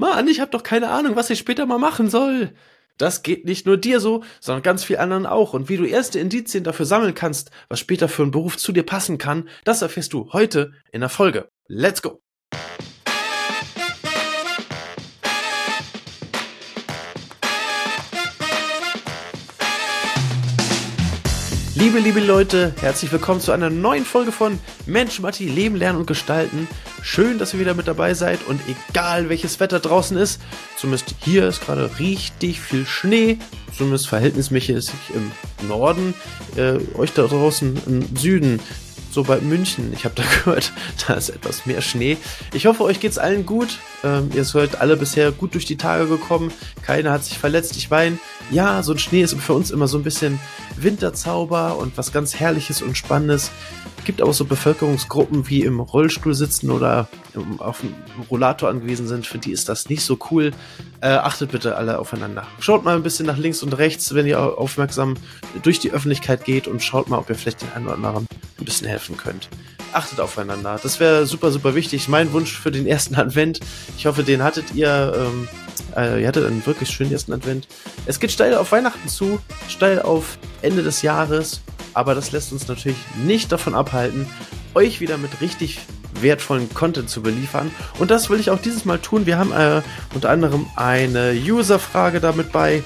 Mann, ich hab doch keine Ahnung, was ich später mal machen soll. Das geht nicht nur dir so, sondern ganz viel anderen auch. Und wie du erste Indizien dafür sammeln kannst, was später für einen Beruf zu dir passen kann, das erfährst du heute in der Folge. Let's go! Liebe, liebe Leute, herzlich willkommen zu einer neuen Folge von Mensch, Matti, Leben, Lernen und Gestalten. Schön, dass ihr wieder mit dabei seid und egal welches Wetter draußen ist, zumindest hier ist gerade richtig viel Schnee, zumindest verhältnismäßig im Norden, äh, euch da draußen im Süden so bei München. Ich habe da gehört, da ist etwas mehr Schnee. Ich hoffe, euch geht's allen gut. Ähm, ihr seid alle bisher gut durch die Tage gekommen. Keiner hat sich verletzt. Ich weine. Ja, so ein Schnee ist für uns immer so ein bisschen Winterzauber und was ganz Herrliches und Spannendes. Es gibt auch so Bevölkerungsgruppen, wie im Rollstuhl sitzen oder auf dem Rollator angewiesen sind. Für die ist das nicht so cool. Äh, achtet bitte alle aufeinander. Schaut mal ein bisschen nach links und rechts, wenn ihr aufmerksam durch die Öffentlichkeit geht und schaut mal, ob ihr vielleicht den einen oder anderen ein bisschen helfen könnt. Achtet aufeinander. Das wäre super, super wichtig. Mein Wunsch für den ersten Advent. Ich hoffe, den hattet ihr. Ähm, äh, ihr hattet einen wirklich schönen ersten Advent. Es geht steil auf Weihnachten zu, steil auf Ende des Jahres aber das lässt uns natürlich nicht davon abhalten, euch wieder mit richtig wertvollen Content zu beliefern. Und das will ich auch dieses Mal tun. Wir haben äh, unter anderem eine User-Frage damit bei,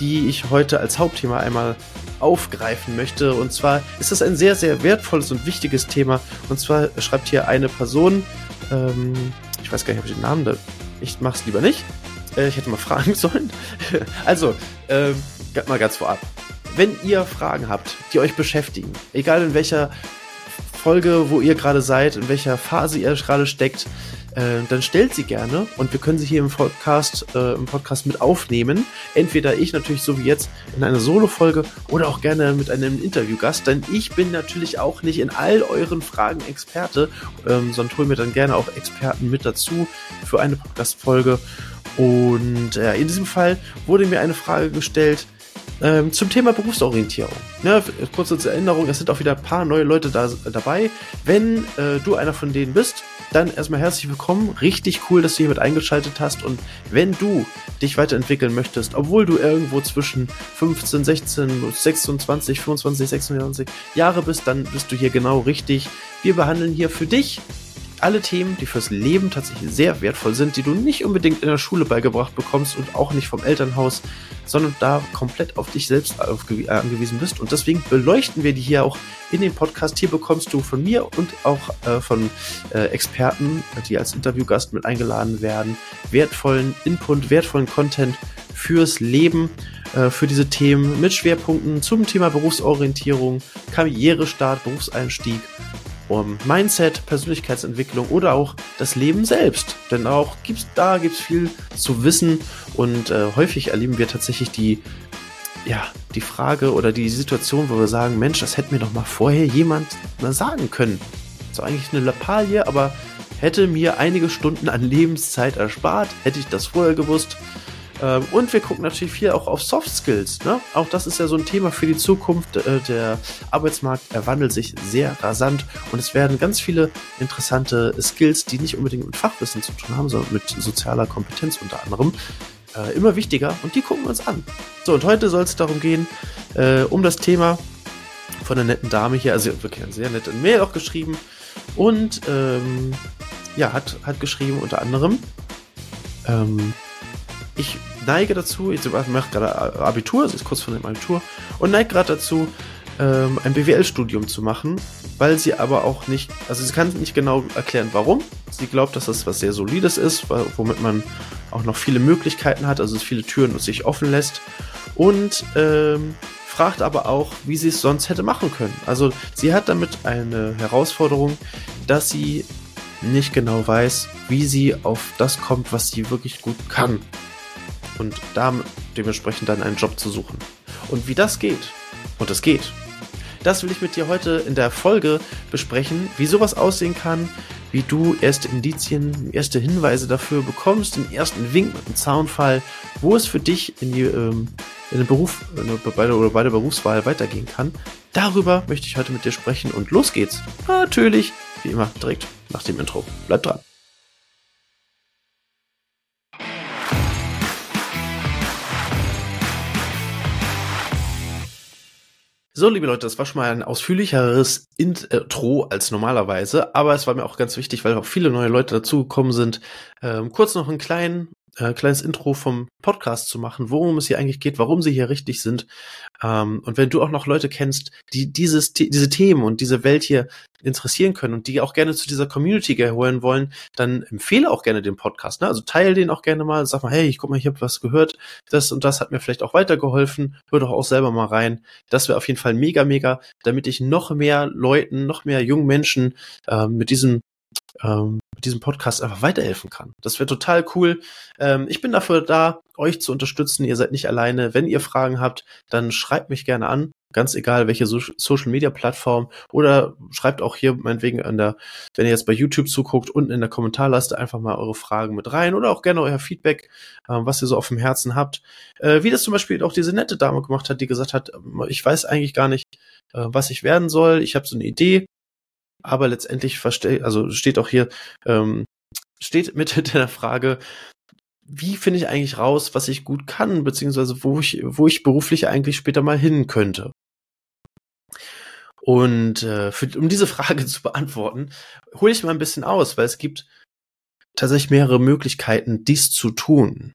die ich heute als Hauptthema einmal aufgreifen möchte. Und zwar ist das ein sehr, sehr wertvolles und wichtiges Thema. Und zwar schreibt hier eine Person, ähm, ich weiß gar nicht, ob ich den Namen da, ich mach's lieber nicht. Äh, ich hätte mal fragen sollen. also, ähm, mal ganz vorab wenn ihr Fragen habt, die euch beschäftigen, egal in welcher Folge, wo ihr gerade seid, in welcher Phase ihr gerade steckt, äh, dann stellt sie gerne und wir können sie hier im Podcast, äh, im Podcast mit aufnehmen. Entweder ich natürlich so wie jetzt in einer Solo-Folge oder auch gerne mit einem Interviewgast, denn ich bin natürlich auch nicht in all euren Fragen Experte, ähm, sondern hole mir dann gerne auch Experten mit dazu für eine Podcast-Folge. Und äh, in diesem Fall wurde mir eine Frage gestellt, ähm, zum Thema Berufsorientierung. Ja, kurze Erinnerung, es sind auch wieder ein paar neue Leute da, dabei. Wenn äh, du einer von denen bist, dann erstmal herzlich willkommen. Richtig cool, dass du hier mit eingeschaltet hast. Und wenn du dich weiterentwickeln möchtest, obwohl du irgendwo zwischen 15, 16, 26, 25, 26 Jahre bist, dann bist du hier genau richtig. Wir behandeln hier für dich alle Themen, die fürs Leben tatsächlich sehr wertvoll sind, die du nicht unbedingt in der Schule beigebracht bekommst und auch nicht vom Elternhaus, sondern da komplett auf dich selbst äh, angewiesen bist. Und deswegen beleuchten wir die hier auch in dem Podcast. Hier bekommst du von mir und auch äh, von äh, Experten, die als Interviewgast mit eingeladen werden, wertvollen Input, wertvollen Content fürs Leben, äh, für diese Themen mit Schwerpunkten zum Thema Berufsorientierung, Karrierestart, Berufseinstieg um Mindset, Persönlichkeitsentwicklung oder auch das Leben selbst. Denn auch gibt's, da gibt's viel zu wissen und äh, häufig erleben wir tatsächlich die, ja, die Frage oder die Situation, wo wir sagen, Mensch, das hätte mir doch mal vorher jemand mal sagen können. So eigentlich eine Lappalie, aber hätte mir einige Stunden an Lebenszeit erspart, hätte ich das vorher gewusst. Ähm, und wir gucken natürlich viel auch auf Soft Skills. Ne? Auch das ist ja so ein Thema für die Zukunft. Äh, der Arbeitsmarkt erwandelt sich sehr rasant und es werden ganz viele interessante Skills, die nicht unbedingt mit Fachwissen zu tun haben, sondern mit sozialer Kompetenz unter anderem, äh, immer wichtiger und die gucken wir uns an. So, und heute soll es darum gehen, äh, um das Thema von der netten Dame hier, also wirklich eine sehr nette Mail auch geschrieben und ähm, ja, hat, hat geschrieben unter anderem, ähm, ich neige dazu, ich mache gerade Abitur, es ist kurz vor dem Abitur, und neige gerade dazu, ähm, ein BWL-Studium zu machen, weil sie aber auch nicht, also sie kann nicht genau erklären, warum. Sie glaubt, dass das was sehr Solides ist, womit man auch noch viele Möglichkeiten hat, also viele Türen sich offen lässt. Und ähm, fragt aber auch, wie sie es sonst hätte machen können. Also sie hat damit eine Herausforderung, dass sie nicht genau weiß, wie sie auf das kommt, was sie wirklich gut kann und da dementsprechend dann einen Job zu suchen. Und wie das geht, und es geht, das will ich mit dir heute in der Folge besprechen, wie sowas aussehen kann, wie du erste Indizien, erste Hinweise dafür bekommst, den ersten Wink mit dem Zaunfall, wo es für dich in, die, ähm, in den Beruf bei der, oder bei der Berufswahl weitergehen kann. Darüber möchte ich heute mit dir sprechen und los geht's. Natürlich, wie immer, direkt nach dem Intro. Bleib dran. So, liebe Leute, das war schon mal ein ausführlicheres Intro als normalerweise, aber es war mir auch ganz wichtig, weil auch viele neue Leute dazugekommen sind, ähm, kurz noch einen kleinen äh, kleines Intro vom Podcast zu machen, worum es hier eigentlich geht, warum sie hier richtig sind. Ähm, und wenn du auch noch Leute kennst, die dieses, diese Themen und diese Welt hier interessieren können und die auch gerne zu dieser Community gehören wollen, dann empfehle auch gerne den Podcast. Ne? Also teile den auch gerne mal, sag mal, hey, ich guck mal, ich habe was gehört, das und das hat mir vielleicht auch weitergeholfen, hör doch auch selber mal rein. Das wäre auf jeden Fall mega, mega, damit ich noch mehr Leuten, noch mehr jungen Menschen äh, mit diesem ähm, mit diesem Podcast einfach weiterhelfen kann. Das wäre total cool. Ähm, ich bin dafür da, euch zu unterstützen. Ihr seid nicht alleine. Wenn ihr Fragen habt, dann schreibt mich gerne an. Ganz egal, welche so Social Media Plattform oder schreibt auch hier meinetwegen an der, wenn ihr jetzt bei YouTube zuguckt, unten in der Kommentarleiste einfach mal eure Fragen mit rein oder auch gerne euer Feedback, äh, was ihr so auf dem Herzen habt. Äh, wie das zum Beispiel auch diese nette Dame gemacht hat, die gesagt hat, ich weiß eigentlich gar nicht, äh, was ich werden soll. Ich habe so eine Idee aber letztendlich verstehe, also steht auch hier, ähm, steht mit der Frage, wie finde ich eigentlich raus, was ich gut kann, beziehungsweise wo ich, wo ich beruflich eigentlich später mal hin könnte. Und äh, für, um diese Frage zu beantworten, hole ich mal ein bisschen aus, weil es gibt tatsächlich mehrere Möglichkeiten, dies zu tun.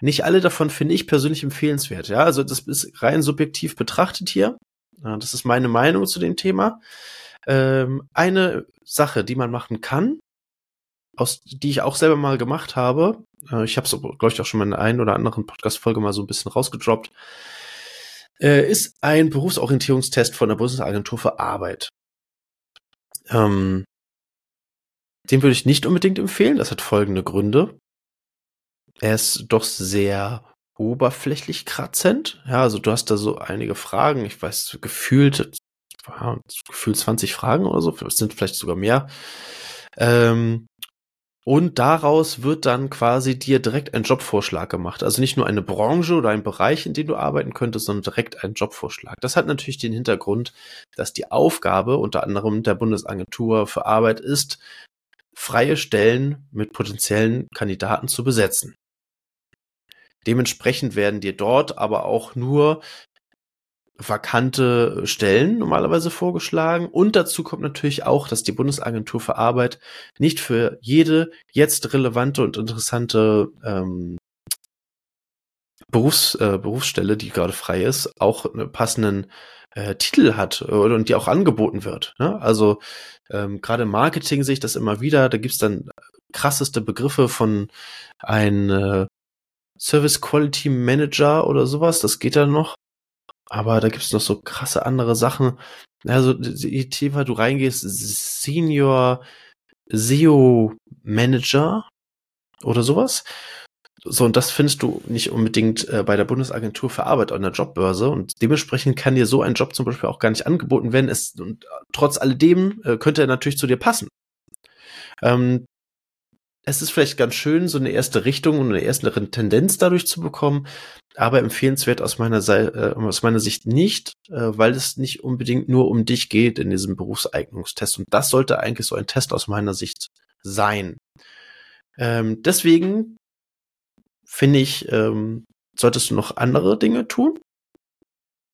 Nicht alle davon finde ich persönlich empfehlenswert. Ja, also das ist rein subjektiv betrachtet hier. Das ist meine Meinung zu dem Thema. Ähm, eine Sache, die man machen kann, aus, die ich auch selber mal gemacht habe, äh, ich habe es, glaube ich, auch schon mal in einer einen oder anderen Podcast-Folge mal so ein bisschen rausgedroppt, äh, ist ein Berufsorientierungstest von der Bundesagentur für Arbeit. Ähm, den würde ich nicht unbedingt empfehlen. Das hat folgende Gründe. Er ist doch sehr oberflächlich kratzend. Ja, also du hast da so einige Fragen. Ich weiß, gefühlt gefühlt 20 Fragen oder so, es sind vielleicht sogar mehr. Ähm, und daraus wird dann quasi dir direkt ein Jobvorschlag gemacht. Also nicht nur eine Branche oder ein Bereich, in dem du arbeiten könntest, sondern direkt ein Jobvorschlag. Das hat natürlich den Hintergrund, dass die Aufgabe unter anderem der Bundesagentur für Arbeit ist, freie Stellen mit potenziellen Kandidaten zu besetzen. Dementsprechend werden dir dort aber auch nur vakante Stellen normalerweise vorgeschlagen. Und dazu kommt natürlich auch, dass die Bundesagentur für Arbeit nicht für jede jetzt relevante und interessante ähm, Berufs, äh, Berufsstelle, die gerade frei ist, auch einen passenden äh, Titel hat äh, und die auch angeboten wird. Ne? Also ähm, gerade im Marketing sehe ich das immer wieder. Da gibt's dann krasseste Begriffe von ein äh, Service Quality Manager oder sowas. Das geht dann noch. Aber da gibt's noch so krasse andere Sachen. Also, je tiefer du reingehst, Senior SEO Manager oder sowas. So, und das findest du nicht unbedingt äh, bei der Bundesagentur für Arbeit an der Jobbörse. Und dementsprechend kann dir so ein Job zum Beispiel auch gar nicht angeboten werden. Es, und trotz alledem äh, könnte er natürlich zu dir passen. Ähm, es ist vielleicht ganz schön, so eine erste Richtung und eine erste Tendenz dadurch zu bekommen, aber empfehlenswert aus meiner, Seite, äh, aus meiner Sicht nicht, äh, weil es nicht unbedingt nur um dich geht in diesem Berufseignungstest. Und das sollte eigentlich so ein Test aus meiner Sicht sein. Ähm, deswegen finde ich, ähm, solltest du noch andere Dinge tun.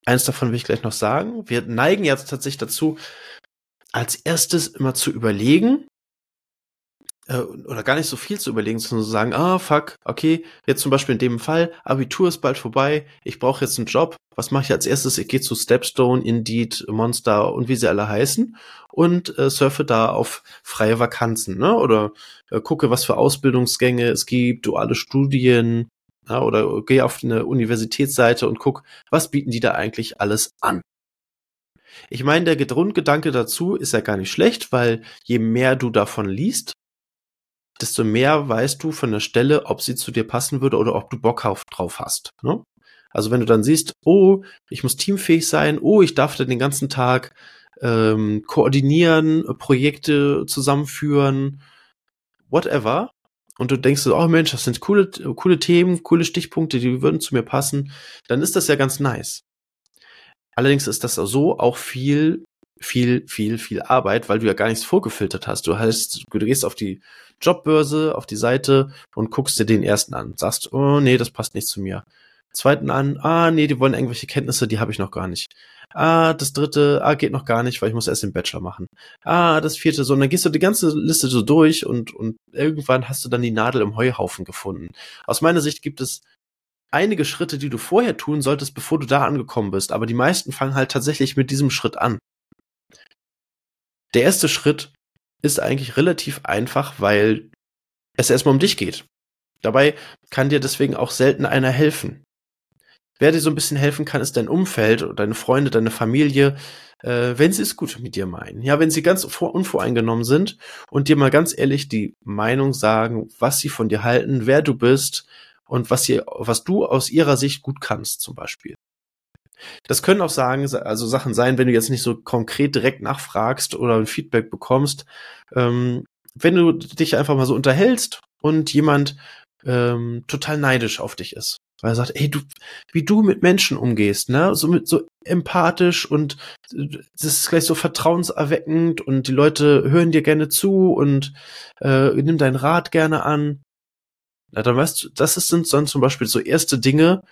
Eins davon will ich gleich noch sagen. Wir neigen jetzt tatsächlich dazu, als erstes immer zu überlegen, äh, oder gar nicht so viel zu überlegen, sondern zu sagen, ah, fuck, okay, jetzt zum Beispiel in dem Fall, Abitur ist bald vorbei, ich brauche jetzt einen Job, was mache ich als erstes? Ich gehe zu Stepstone, Indeed, Monster und wie sie alle heißen und äh, surfe da auf freie Vakanzen, ne? Oder äh, gucke, was für Ausbildungsgänge es gibt, duale Studien, ja, oder gehe auf eine Universitätsseite und guck, was bieten die da eigentlich alles an. Ich meine, der Grundgedanke dazu ist ja gar nicht schlecht, weil je mehr du davon liest, desto mehr weißt du von der Stelle, ob sie zu dir passen würde oder ob du Bock auf, drauf hast. Ne? Also wenn du dann siehst, oh, ich muss teamfähig sein, oh, ich darf da den ganzen Tag ähm, koordinieren, Projekte zusammenführen, whatever. Und du denkst, oh Mensch, das sind coole, coole Themen, coole Stichpunkte, die würden zu mir passen, dann ist das ja ganz nice. Allerdings ist das so auch viel viel, viel, viel Arbeit, weil du ja gar nichts vorgefiltert hast. Du heißt, du gehst auf die Jobbörse, auf die Seite und guckst dir den ersten an. Sagst, oh nee, das passt nicht zu mir. zweiten an, ah, nee, die wollen irgendwelche Kenntnisse, die habe ich noch gar nicht. Ah, das dritte, ah, geht noch gar nicht, weil ich muss erst den Bachelor machen. Ah, das vierte, so, und dann gehst du die ganze Liste so durch und, und irgendwann hast du dann die Nadel im Heuhaufen gefunden. Aus meiner Sicht gibt es einige Schritte, die du vorher tun solltest, bevor du da angekommen bist, aber die meisten fangen halt tatsächlich mit diesem Schritt an. Der erste Schritt ist eigentlich relativ einfach, weil es erstmal um dich geht. Dabei kann dir deswegen auch selten einer helfen. Wer dir so ein bisschen helfen kann, ist dein Umfeld, deine Freunde, deine Familie, äh, wenn sie es gut mit dir meinen. Ja, wenn sie ganz unvoreingenommen sind und dir mal ganz ehrlich die Meinung sagen, was sie von dir halten, wer du bist und was, sie, was du aus ihrer Sicht gut kannst, zum Beispiel. Das können auch sagen, also Sachen sein, wenn du jetzt nicht so konkret direkt nachfragst oder ein Feedback bekommst. Ähm, wenn du dich einfach mal so unterhältst und jemand ähm, total neidisch auf dich ist. Weil er sagt, ey, du, wie du mit Menschen umgehst, ne, so mit, so empathisch und das ist gleich so vertrauenserweckend und die Leute hören dir gerne zu und äh, nimm deinen Rat gerne an. Na, dann weißt du, das sind dann zum Beispiel so erste Dinge,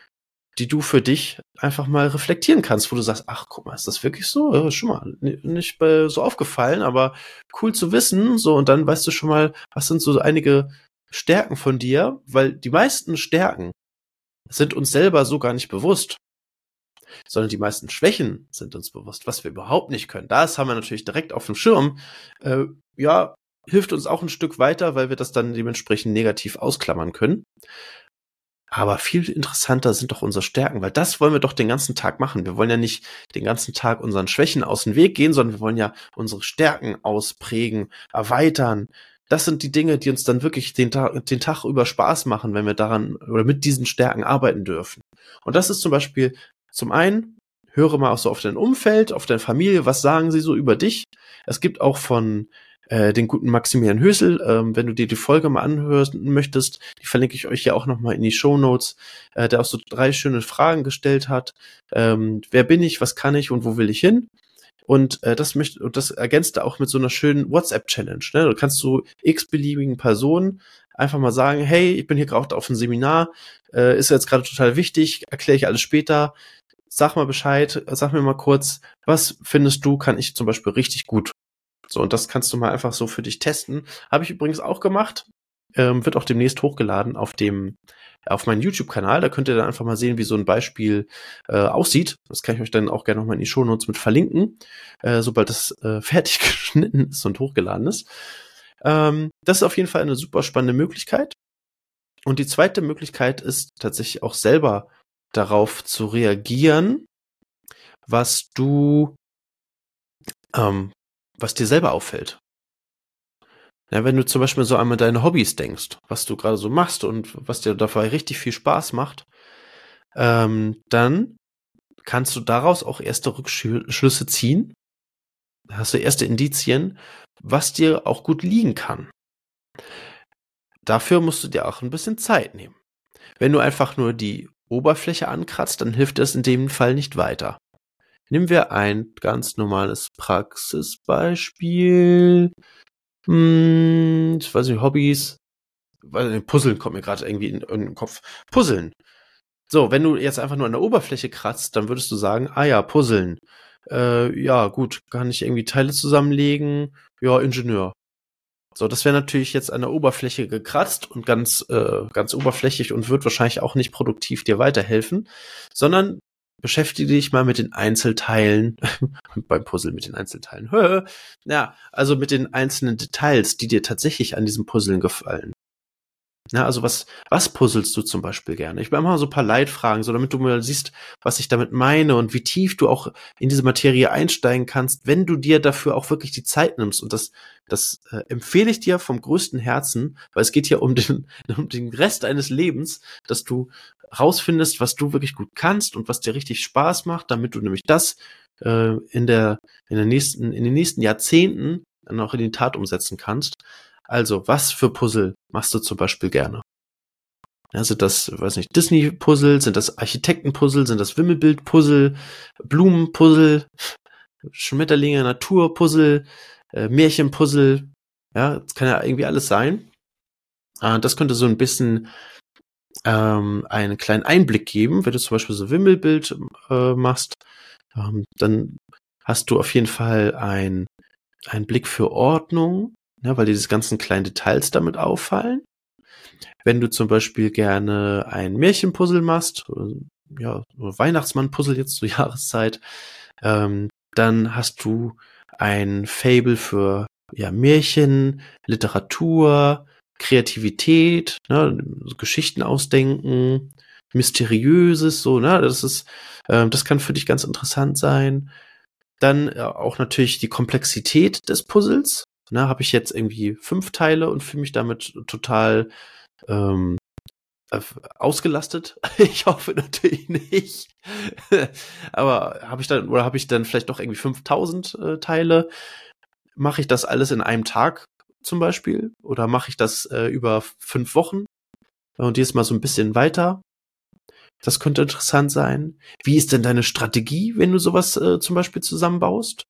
die du für dich einfach mal reflektieren kannst, wo du sagst, ach, guck mal, ist das wirklich so? Ja, schon mal nicht so aufgefallen, aber cool zu wissen, so, und dann weißt du schon mal, was sind so einige Stärken von dir, weil die meisten Stärken sind uns selber so gar nicht bewusst, sondern die meisten Schwächen sind uns bewusst, was wir überhaupt nicht können. Das haben wir natürlich direkt auf dem Schirm. Äh, ja, hilft uns auch ein Stück weiter, weil wir das dann dementsprechend negativ ausklammern können. Aber viel interessanter sind doch unsere Stärken, weil das wollen wir doch den ganzen Tag machen. Wir wollen ja nicht den ganzen Tag unseren Schwächen aus dem Weg gehen, sondern wir wollen ja unsere Stärken ausprägen, erweitern. Das sind die Dinge, die uns dann wirklich den Tag, den Tag über Spaß machen, wenn wir daran oder mit diesen Stärken arbeiten dürfen. Und das ist zum Beispiel zum einen, höre mal so auf dein Umfeld, auf deine Familie, was sagen sie so über dich. Es gibt auch von äh, den guten Maximilian Hösel. Ähm, wenn du dir die Folge mal anhören möchtest, die verlinke ich euch ja auch nochmal in die Show Notes, äh, der auch so drei schöne Fragen gestellt hat. Ähm, wer bin ich, was kann ich und wo will ich hin? Und äh, das möchte und das ergänzt er auch mit so einer schönen WhatsApp-Challenge. Ne? Du kannst so x-beliebigen Personen einfach mal sagen, hey, ich bin hier gerade auf einem Seminar, äh, ist jetzt gerade total wichtig, erkläre ich alles später. Sag mal Bescheid, sag mir mal kurz, was findest du, kann ich zum Beispiel richtig gut. So, und das kannst du mal einfach so für dich testen. Habe ich übrigens auch gemacht. Ähm, wird auch demnächst hochgeladen auf dem auf meinen YouTube-Kanal. Da könnt ihr dann einfach mal sehen, wie so ein Beispiel äh, aussieht. Das kann ich euch dann auch gerne nochmal in die Shownotes mit verlinken, äh, sobald das äh, fertig geschnitten ist und hochgeladen ist. Ähm, das ist auf jeden Fall eine super spannende Möglichkeit. Und die zweite Möglichkeit ist tatsächlich auch selber darauf zu reagieren, was du ähm, was dir selber auffällt. Ja, wenn du zum Beispiel so einmal deine Hobbys denkst, was du gerade so machst und was dir dabei richtig viel Spaß macht, ähm, dann kannst du daraus auch erste Rückschlüsse ziehen. Hast du erste Indizien, was dir auch gut liegen kann. Dafür musst du dir auch ein bisschen Zeit nehmen. Wenn du einfach nur die Oberfläche ankratzt, dann hilft das in dem Fall nicht weiter. Nehmen wir ein ganz normales Praxisbeispiel. Hm, ich weiß nicht, Hobbys. Weil Puzzeln kommt mir gerade irgendwie in, in den Kopf. Puzzeln. So, wenn du jetzt einfach nur an der Oberfläche kratzt, dann würdest du sagen, ah ja, Puzzeln. Äh, ja, gut, kann ich irgendwie Teile zusammenlegen? Ja, Ingenieur. So, das wäre natürlich jetzt an der Oberfläche gekratzt und ganz, äh, ganz oberflächlich und wird wahrscheinlich auch nicht produktiv dir weiterhelfen, sondern beschäftige dich mal mit den Einzelteilen, beim Puzzle mit den Einzelteilen. ja, also mit den einzelnen Details, die dir tatsächlich an diesem Puzzeln gefallen. Ja, also was, was puzzelst du zum Beispiel gerne? Ich mache mal so ein paar Leitfragen, so damit du mal siehst, was ich damit meine und wie tief du auch in diese Materie einsteigen kannst, wenn du dir dafür auch wirklich die Zeit nimmst. Und das, das äh, empfehle ich dir vom größten Herzen, weil es geht hier um den, um den Rest deines Lebens, dass du rausfindest, was du wirklich gut kannst und was dir richtig Spaß macht, damit du nämlich das äh, in der, in der nächsten, in den nächsten Jahrzehnten dann auch in die Tat umsetzen kannst. Also, was für Puzzle machst du zum Beispiel gerne? Ja, sind das, weiß nicht, Disney-Puzzle, sind das Architekten-Puzzle, sind das Wimmelbild-Puzzle, Blumen-Puzzle, Schmetterlinge, Natur-Puzzle, äh, Märchen-Puzzle, ja, das kann ja irgendwie alles sein. Äh, das könnte so ein bisschen ähm, einen kleinen Einblick geben. Wenn du zum Beispiel so Wimmelbild äh, machst, ähm, dann hast du auf jeden Fall ein, einen Blick für Ordnung, ne, weil diese ganzen kleinen Details damit auffallen. Wenn du zum Beispiel gerne ein Märchenpuzzle machst, ja, Weihnachtsmann-Puzzle jetzt zur Jahreszeit, ähm, dann hast du ein Fable für ja, Märchen, Literatur, Kreativität, ne, Geschichten ausdenken, Mysteriöses, so, ne, das ist, äh, das kann für dich ganz interessant sein. Dann äh, auch natürlich die Komplexität des Puzzles. Ne, habe ich jetzt irgendwie fünf Teile und fühle mich damit total ähm, äh, ausgelastet? Ich hoffe natürlich nicht. Aber habe ich dann oder habe ich dann vielleicht doch irgendwie 5000 äh, Teile? Mache ich das alles in einem Tag zum Beispiel? Oder mache ich das äh, über fünf Wochen und jetzt mal so ein bisschen weiter? Das könnte interessant sein. Wie ist denn deine Strategie, wenn du sowas äh, zum Beispiel zusammenbaust?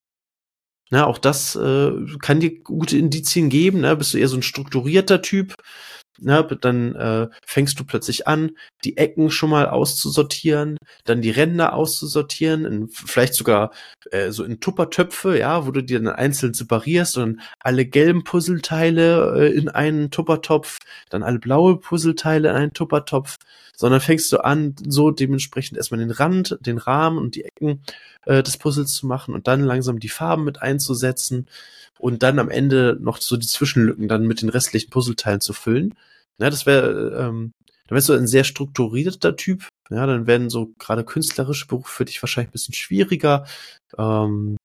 Na, auch das äh, kann dir gute Indizien geben. Ne? Bist du eher so ein strukturierter Typ? Ne, dann äh, fängst du plötzlich an, die Ecken schon mal auszusortieren, dann die Ränder auszusortieren, in, vielleicht sogar äh, so in Tuppertöpfe, ja, wo du die dann einzeln separierst und alle gelben Puzzleteile äh, in einen Tuppertopf, dann alle blaue Puzzleteile in einen Tuppertopf, sondern fängst du an, so dementsprechend erstmal den Rand, den Rahmen und die Ecken äh, des Puzzles zu machen und dann langsam die Farben mit einzusetzen und dann am Ende noch so die Zwischenlücken dann mit den restlichen Puzzleteilen zu füllen. Ja, das wäre, ähm, dann wärst du ein sehr strukturierter Typ. Ja, dann werden so gerade künstlerische Berufe für dich wahrscheinlich ein bisschen schwieriger. Ähm,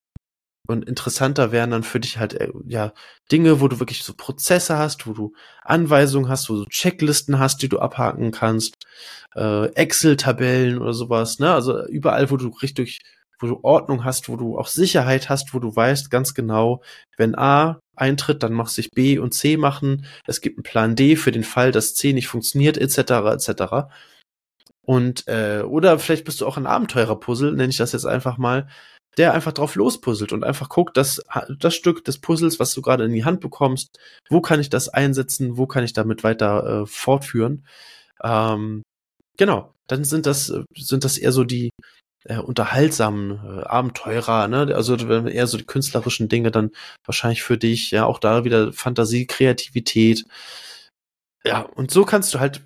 und interessanter wären dann für dich halt äh, ja Dinge, wo du wirklich so Prozesse hast, wo du Anweisungen hast, wo du Checklisten hast, die du abhaken kannst, äh, Excel-Tabellen oder sowas. Ne, also überall, wo du richtig wo du Ordnung hast, wo du auch Sicherheit hast, wo du weißt ganz genau, wenn A eintritt, dann machst sich B und C machen. Es gibt einen Plan D für den Fall, dass C nicht funktioniert, etc. etc. Und äh, oder vielleicht bist du auch ein Abenteurerpuzzle, nenne ich das jetzt einfach mal, der einfach drauf lospuzzelt und einfach guckt, dass das Stück des Puzzles, was du gerade in die Hand bekommst, wo kann ich das einsetzen, wo kann ich damit weiter äh, fortführen. Ähm, genau, dann sind das sind das eher so die äh, unterhaltsamen äh, Abenteurer, ne? Also eher so die künstlerischen Dinge dann wahrscheinlich für dich, ja, auch da wieder Fantasie, Kreativität. Ja, und so kannst du halt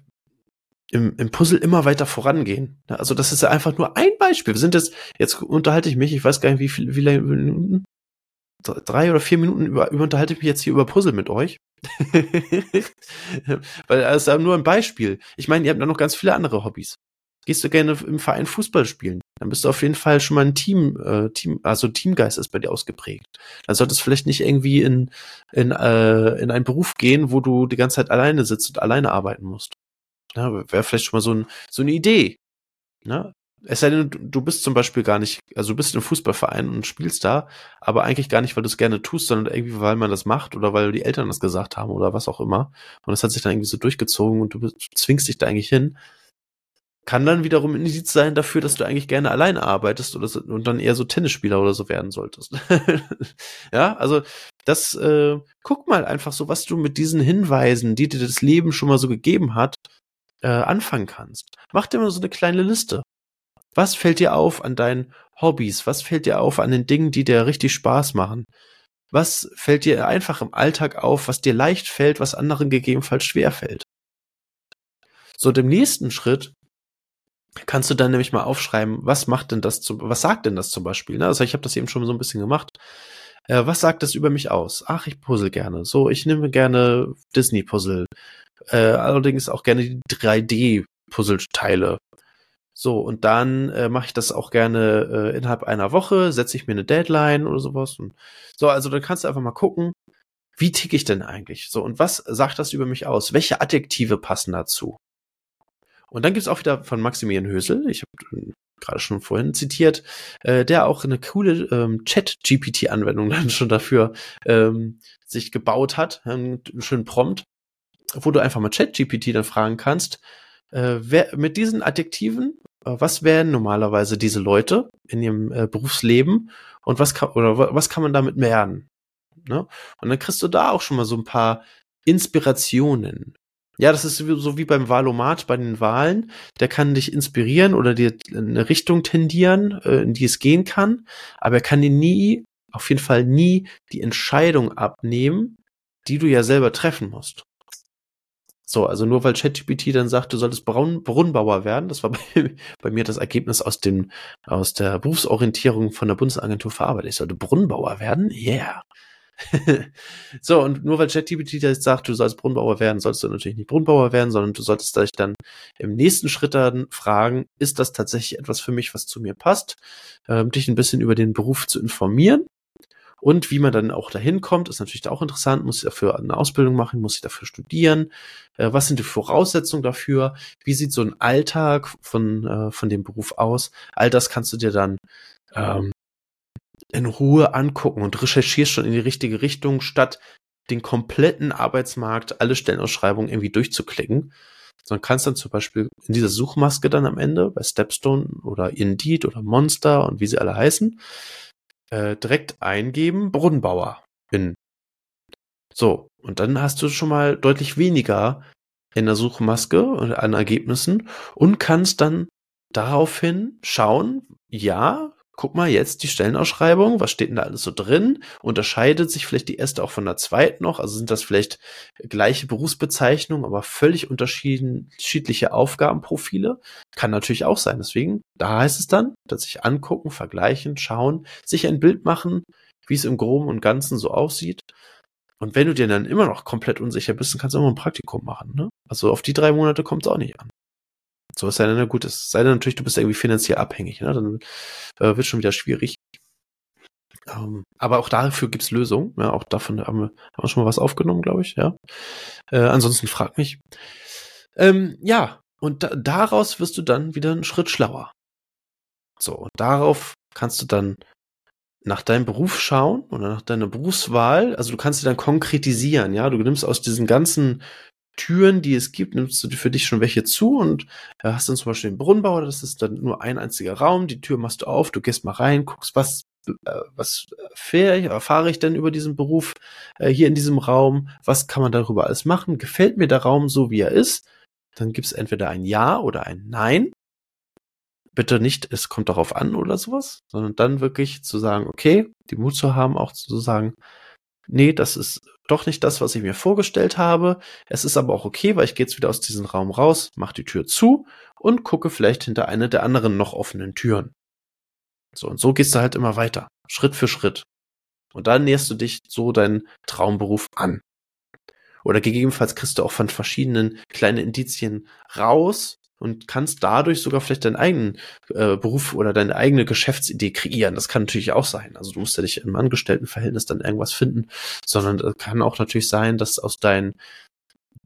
im, im Puzzle immer weiter vorangehen. Also das ist ja einfach nur ein Beispiel. Wir sind jetzt, jetzt unterhalte ich mich, ich weiß gar nicht, wie viel, wie lange Minuten, drei oder vier Minuten über, über unterhalte ich mich jetzt hier über Puzzle mit euch. Weil das ist ja nur ein Beispiel. Ich meine, ihr habt ja noch ganz viele andere Hobbys. Gehst du gerne im Verein Fußball spielen? Dann bist du auf jeden Fall schon mal ein Team, äh, Team, also Teamgeist ist bei dir ausgeprägt. Dann solltest du vielleicht nicht irgendwie in, in, äh, in einen Beruf gehen, wo du die ganze Zeit alleine sitzt und alleine arbeiten musst. Ja, Wäre vielleicht schon mal so, ein, so eine Idee. Ne? Es sei denn, du bist zum Beispiel gar nicht, also du bist im Fußballverein und spielst da, aber eigentlich gar nicht, weil du es gerne tust, sondern irgendwie, weil man das macht oder weil die Eltern das gesagt haben oder was auch immer. Und das hat sich dann irgendwie so durchgezogen und du zwingst dich da eigentlich hin kann dann wiederum ein Indiz sein dafür, dass du eigentlich gerne alleine arbeitest oder so, und dann eher so Tennisspieler oder so werden solltest. ja, also das, äh, guck mal einfach so, was du mit diesen Hinweisen, die dir das Leben schon mal so gegeben hat, äh, anfangen kannst. Mach dir mal so eine kleine Liste. Was fällt dir auf an deinen Hobbys? Was fällt dir auf an den Dingen, die dir richtig Spaß machen? Was fällt dir einfach im Alltag auf, was dir leicht fällt, was anderen gegebenenfalls schwer fällt? So, dem nächsten Schritt kannst du dann nämlich mal aufschreiben, was macht denn das, zu, was sagt denn das zum Beispiel? Ne? Also ich habe das eben schon so ein bisschen gemacht. Äh, was sagt das über mich aus? Ach, ich puzzle gerne. So, ich nehme gerne Disney-Puzzle. Äh, allerdings auch gerne die 3D-Puzzle-Teile. So, und dann äh, mache ich das auch gerne äh, innerhalb einer Woche, setze ich mir eine Deadline oder sowas. Und so, also dann kannst du einfach mal gucken, wie ticke ich denn eigentlich? So, und was sagt das über mich aus? Welche Adjektive passen dazu? Und dann gibt's auch wieder von Maximilian Hösel, ich habe gerade schon vorhin zitiert, äh, der auch eine coole ähm, Chat-GPT-Anwendung dann schon dafür ähm, sich gebaut hat, einen schönen Prompt, wo du einfach mal Chat-GPT dann fragen kannst, äh, wer, mit diesen Adjektiven, äh, was wären normalerweise diese Leute in ihrem äh, Berufsleben und was kann, oder was kann man damit lernen? Ne? Und dann kriegst du da auch schon mal so ein paar Inspirationen Ja, das ist so wie beim Wahlomat bei den Wahlen. Der kann dich inspirieren oder dir eine Richtung tendieren, äh, in die es gehen kann. Aber er kann dir nie, auf jeden Fall nie die Entscheidung abnehmen, die du ja selber treffen musst. So, also nur weil ChatGPT dann sagt, du solltest Braun, Brunnenbauer werden, das war bei, bei, mir das Ergebnis aus dem, aus der Berufsorientierung von der Bundesagentur für Arbeit. Ich sollte Brunnenbauer werden? Yeah. so, und nur weil ChatGPT jetzt sagt, du sollst Brunnenbauer werden, sollst du natürlich nicht Brunnenbauer werden, sondern du solltest dich dann im nächsten Schritt dann fragen, ist das tatsächlich etwas für mich, was zu mir passt? Ähm, dich ein bisschen über den Beruf zu informieren und wie man dann auch dahin kommt, ist natürlich auch interessant. Muss ich dafür eine Ausbildung machen? Muss ich dafür studieren? Äh, was sind die Voraussetzungen dafür? Wie sieht so ein Alltag von, äh, von dem Beruf aus? All das kannst du dir dann ähm, in Ruhe angucken und recherchierst schon in die richtige Richtung, statt den kompletten Arbeitsmarkt, alle Stellenausschreibungen irgendwie durchzuklicken. Sondern kannst dann zum Beispiel in dieser Suchmaske dann am Ende bei Stepstone oder Indeed oder Monster und wie sie alle heißen, äh, direkt eingeben, Brunnenbauer in. So, und dann hast du schon mal deutlich weniger in der Suchmaske an Ergebnissen und kannst dann daraufhin schauen, ja, guck mal jetzt die Stellenausschreibung, was steht denn da alles so drin? Unterscheidet sich vielleicht die erste auch von der zweiten noch? Also sind das vielleicht gleiche Berufsbezeichnungen, aber völlig unterschiedliche Aufgabenprofile? Kann natürlich auch sein. Deswegen, da heißt es dann, dass sich angucken, vergleichen, schauen, sich ein Bild machen, wie es im Groben und Ganzen so aussieht. Und wenn du dir dann immer noch komplett unsicher bist, dann kannst du immer ein Praktikum machen. Ne? Also auf die drei Monate kommt es auch nicht an. So ist ja dann gut. Es sei denn natürlich, du bist irgendwie finanziell abhängig, ne? Dann äh, wird schon wieder schwierig. Ähm, aber auch dafür gibt's Lösungen. Ja, auch davon haben wir, haben wir schon mal was aufgenommen, glaube ich. Ja. Äh, ansonsten frag mich. Ähm, ja, und da, daraus wirst du dann wieder einen Schritt schlauer. So, und darauf kannst du dann nach deinem Beruf schauen oder nach deiner Berufswahl. Also du kannst sie dann konkretisieren, ja. Du nimmst aus diesen ganzen Türen, die es gibt, nimmst du für dich schon welche zu und äh, hast dann zum Beispiel den Brunnenbau, das ist dann nur ein einziger Raum, die Tür machst du auf, du gehst mal rein, guckst, was, äh, was erfahre ich denn über diesen Beruf äh, hier in diesem Raum, was kann man darüber alles machen, gefällt mir der Raum so, wie er ist, dann gibt's entweder ein Ja oder ein Nein. Bitte nicht, es kommt darauf an oder sowas, sondern dann wirklich zu sagen, okay, die Mut zu haben, auch zu sagen, nee, das ist doch nicht das, was ich mir vorgestellt habe. Es ist aber auch okay, weil ich gehe jetzt wieder aus diesem Raum raus, mache die Tür zu und gucke vielleicht hinter eine der anderen noch offenen Türen. So, und so gehst du halt immer weiter, Schritt für Schritt. Und dann näherst du dich so deinen Traumberuf an. Oder gegebenenfalls kriegst du auch von verschiedenen kleinen Indizien raus, und kannst dadurch sogar vielleicht deinen eigenen äh, Beruf oder deine eigene Geschäftsidee kreieren. Das kann natürlich auch sein. Also du musst ja nicht im Angestelltenverhältnis dann irgendwas finden, sondern es kann auch natürlich sein, dass aus deinen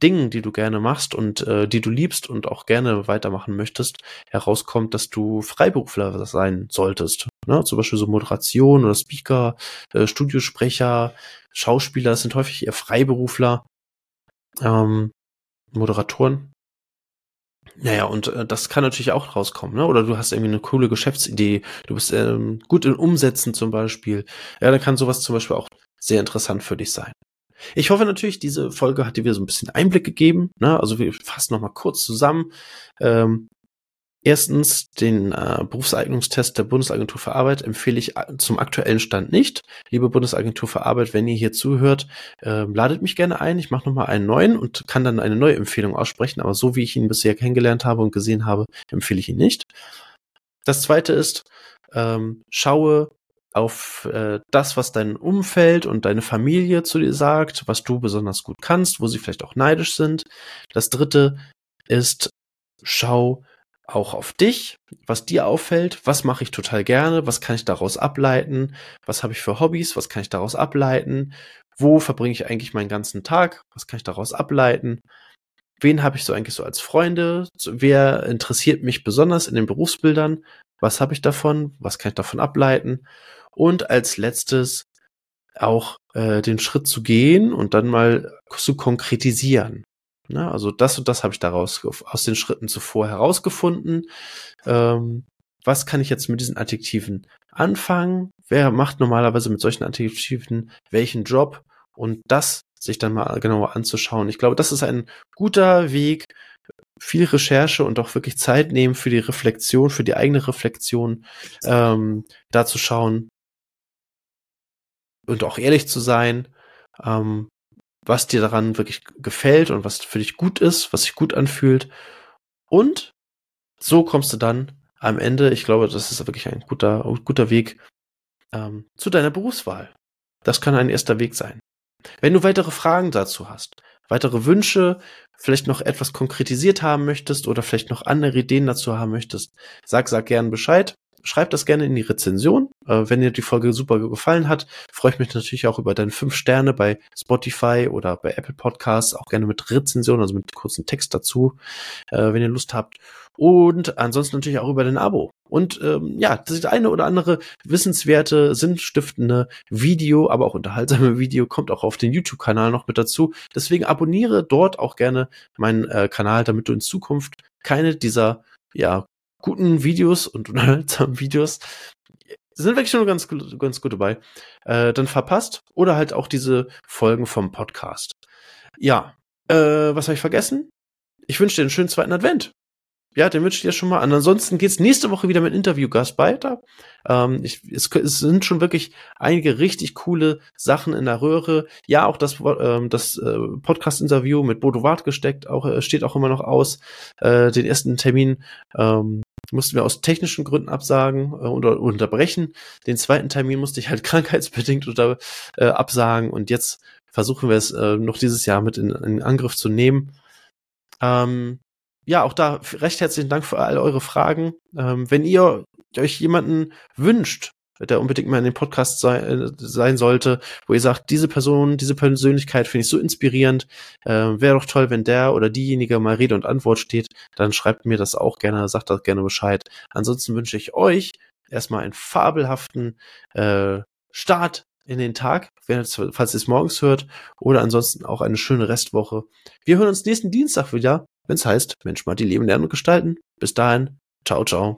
Dingen, die du gerne machst und äh, die du liebst und auch gerne weitermachen möchtest, herauskommt, dass du Freiberufler sein solltest. Ne? Zum Beispiel so Moderation oder Speaker, äh, Studiosprecher, Schauspieler, das sind häufig eher Freiberufler, ähm, Moderatoren, naja, und äh, das kann natürlich auch rauskommen, ne? Oder du hast irgendwie eine coole Geschäftsidee, du bist ähm, gut in Umsetzen zum Beispiel. Ja, dann kann sowas zum Beispiel auch sehr interessant für dich sein. Ich hoffe natürlich, diese Folge hat dir wieder so ein bisschen Einblick gegeben. Ne? Also wir fassen nochmal kurz zusammen. Ähm, Erstens, den äh, Berufseignungstest der Bundesagentur für Arbeit empfehle ich äh, zum aktuellen Stand nicht. Liebe Bundesagentur für Arbeit, wenn ihr hier zuhört, äh, ladet mich gerne ein. Ich mache nochmal einen neuen und kann dann eine neue Empfehlung aussprechen. Aber so wie ich ihn bisher kennengelernt habe und gesehen habe, empfehle ich ihn nicht. Das zweite ist, ähm, schaue auf äh, das, was dein Umfeld und deine Familie zu dir sagt, was du besonders gut kannst, wo sie vielleicht auch neidisch sind. Das dritte ist, schau, auch auf dich, was dir auffällt, was mache ich total gerne, was kann ich daraus ableiten, was habe ich für Hobbys, was kann ich daraus ableiten, wo verbringe ich eigentlich meinen ganzen Tag, was kann ich daraus ableiten, wen habe ich so eigentlich so als Freunde, wer interessiert mich besonders in den Berufsbildern, was habe ich davon, was kann ich davon ableiten? Und als letztes auch äh, den Schritt zu gehen und dann mal zu konkretisieren. Ne? Also das und das habe ich daraus aus den Schritten zuvor herausgefunden. Ähm, was kann ich jetzt mit diesen Adjektiven anfangen? Wer macht normalerweise mit solchen Adjektiven welchen Job? Und das sich dann mal genauer anzuschauen. Ich glaube, das ist ein guter Weg, viel Recherche und auch wirklich Zeit nehmen für die Reflexion, für die eigene Reflexion, ähm, da zu schauen und auch ehrlich zu sein, ähm, was dir daran wirklich gefällt und was für dich gut ist, was sich gut anfühlt. Und so kommst du dann am Ende, ich glaube, das ist wirklich ein guter, guter Weg ähm, zu deiner Berufswahl. Das kann ein erster Weg sein. Wenn du weitere Fragen dazu hast, weitere Wünsche, vielleicht noch etwas konkretisiert haben möchtest oder vielleicht noch andere Ideen dazu haben möchtest, sag, sag gern Bescheid. Schreib das gerne in die Rezension. Äh, wenn dir die Folge super gefallen hat, freue ich mich natürlich auch über deine fünf Sterne bei Spotify oder bei Apple Podcasts, auch gerne mit Rezension, also mit kurzem Text dazu, äh, wenn ihr Lust habt. Und ansonsten natürlich auch über den Abo. Und ähm, ja, das eine oder andere wissenswerte, sinnstiftende Video, aber auch unterhaltsame Video kommt auch auf den YouTube-Kanal noch mit dazu. Deswegen abonniere dort auch gerne meinen äh, Kanal, damit du in Zukunft keine dieser ja guten Videos und unterhaltsamen Videos sind wirklich schon ganz, ganz gut dabei, äh, dann verpasst oder halt auch diese Folgen vom Podcast. Ja, äh, was habe ich vergessen? Ich wünsche dir einen schönen zweiten Advent ja, den wünsche ich dir schon mal an. Ansonsten geht's nächste Woche wieder mit Interviewgast weiter. Ähm, ich, es, es, sind schon wirklich einige richtig coole Sachen in der Röhre. Ja, auch das, ähm, das äh, Podcast-Interview mit Bodo Wart gesteckt, auch, äh, steht auch immer noch aus. Äh, den ersten Termin ähm, mussten wir aus technischen Gründen absagen äh, oder unterbrechen. Den zweiten Termin musste ich halt krankheitsbedingt oder, äh, absagen und jetzt versuchen wir es äh, noch dieses Jahr mit in, in Angriff zu nehmen. Ähm, ja, auch da recht herzlichen Dank für all eure Fragen. Ähm, wenn ihr euch jemanden wünscht, der unbedingt mal in den Podcast sei, äh, sein sollte, wo ihr sagt, diese Person, diese Persönlichkeit finde ich so inspirierend, äh, wäre doch toll, wenn der oder diejenige mal Rede und Antwort steht, dann schreibt mir das auch gerne, sagt das gerne Bescheid. Ansonsten wünsche ich euch erstmal einen fabelhaften äh, Start in den Tag, falls ihr es morgens hört, oder ansonsten auch eine schöne Restwoche. Wir hören uns nächsten Dienstag wieder wenn es heißt, Mensch mal die Leben lernen und gestalten. Bis dahin, ciao, ciao.